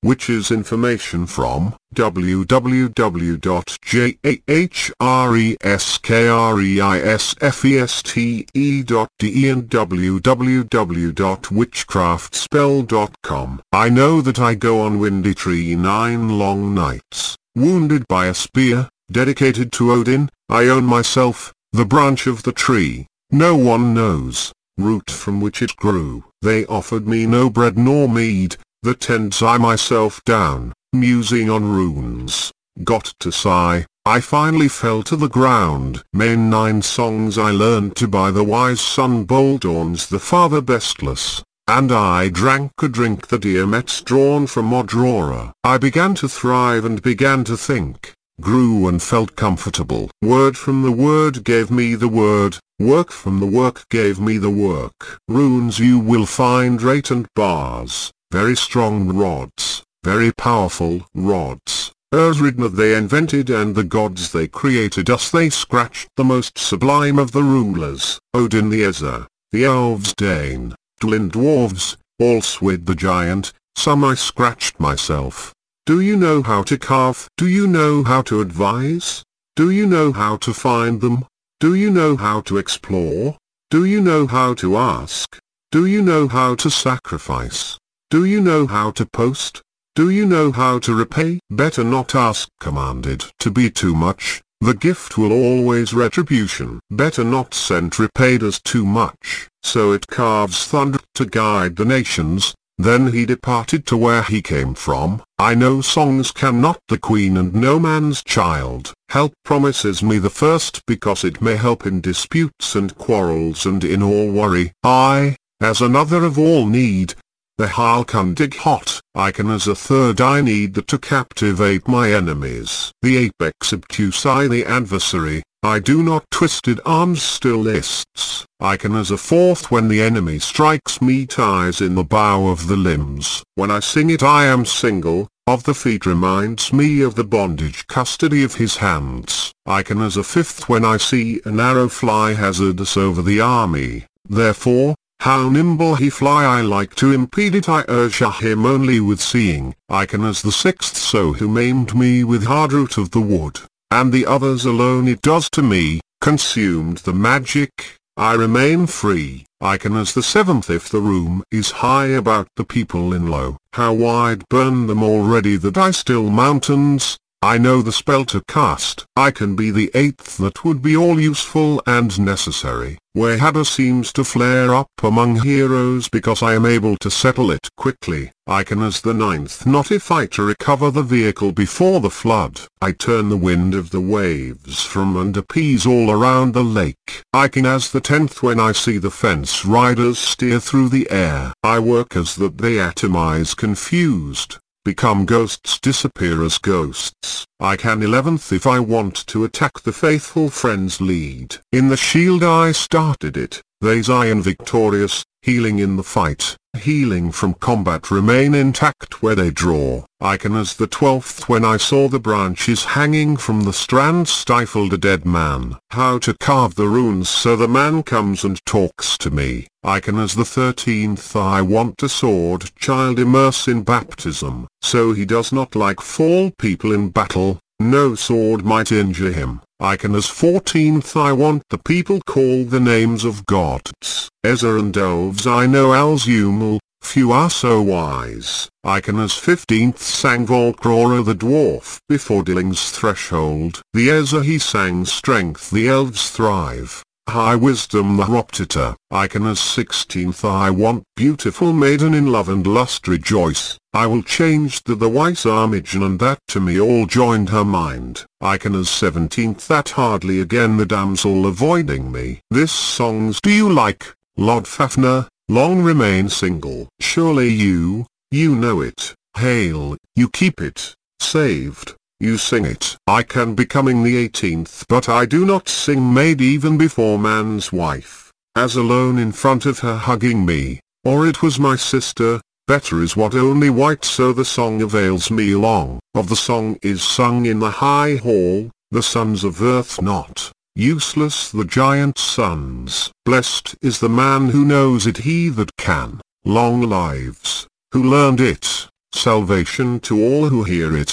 which is information from www.jahreskreisfeste.de and www.witchcraftspell.com. I know that I go on Windy Tree nine long nights, wounded by a spear, dedicated to Odin, I own myself, the branch of the tree, no one knows, root from which it grew. They offered me no bread nor mead, the tents I myself down, musing on runes, got to sigh, I finally fell to the ground. Main nine songs I learned to by the wise son Bölthorns the father bestless, and I drank a drink that Eomet's drawn from Odrora. I began to thrive and began to think, grew and felt comfortable. Word from the word gave me the word, work from the work gave me the work. Runes you will find rate and bars, very strong rods, very powerful rods. Erzridna they invented and the gods they created us they scratched the most sublime of the rulers, Odin the Ezer, the elves Dain, Dvalin dwarves, Allswyd the giant, some I scratched myself. Do you know how to carve? Do you know how to advise? Do you know how to find them? Do you know how to explore? Do you know how to ask? Do you know how to sacrifice? Do you know how to post? Do you know how to repay? Better not ask commanded to be too much, the gift will always retribution. Better not send repaid as too much, so it carves thunder to guide the nations, then he departed to where he came from. I know songs cannot the queen and no man's child. Help promises me the first because it may help in disputes and quarrels and in all worry. I, as another of all need, the Halkundig hot, I can as a third I need that to captivate my enemies. The apex obtuse I the adversary, I do not twisted arms still lists. I can as a fourth when the enemy strikes me ties in the bow of the limbs. When I sing it I am single, of the feet reminds me of the bondage custody of his hands. I can as a fifth when I see an arrow fly hazardous over the army. Therefore, how nimble he fly I like to impede it I urge him only with seeing. I can as the sixth so who maimed me with hard root of the wood and the others alone it does to me, consumed the magic, I remain free, I can as the seventh if the room is high about the people in low. How wide burn them already that I still mountains, I know the spell to cast. I can be the eighth that would be all useful and necessary. Where Hadar seems to flare up among heroes because I am able to settle it quickly. I can as the ninth not if I to recover the vehicle before the flood. I turn the wind of the waves from and appease all around the lake. I can as the tenth when I see the fence riders steer through the air. I work as that they atomize confused become ghosts disappear as ghosts. I can 11th if I want to attack the faithful friends lead. In the shield I started it, they Zion victorious, healing in the fight, healing from combat remain intact where they draw. I can as the twelfth when I saw the branches hanging from the strand stifled a dead man. How to carve the runes so the man comes and talks to me. I can as the thirteenth I want a sword child immerse in baptism, so he does not like fall people in battle, no sword might injure him. I can as fourteenth I want the people call the names of gods. Ezer and elves I know Alzumel, few are so wise. I can as fifteenth sang Volkrora the dwarf before Delling's threshold. The Ezer he sang strength the elves thrive. High wisdom the Hroptatyr. I can as sixteenth I want beautiful maiden in love and lust rejoice. I will change the the wise Armigen and that to me all joined her mind. I can as seventeenth that hardly again the damsel avoiding me. This songs do you like, Loddfafnir, long remain single. Surely you, you know it, hail, you keep it, saved. You sing it. I can becoming the 18th but I do not sing maid even before man's wife, as alone in front of her hugging me, or it was my sister, better is what only white so the song avails me long. Of the song is sung in the high hall, the sons of earth not, useless the giant sons. Blessed is the man who knows it he that can, long lives, who learned it. salvation to all who hear it.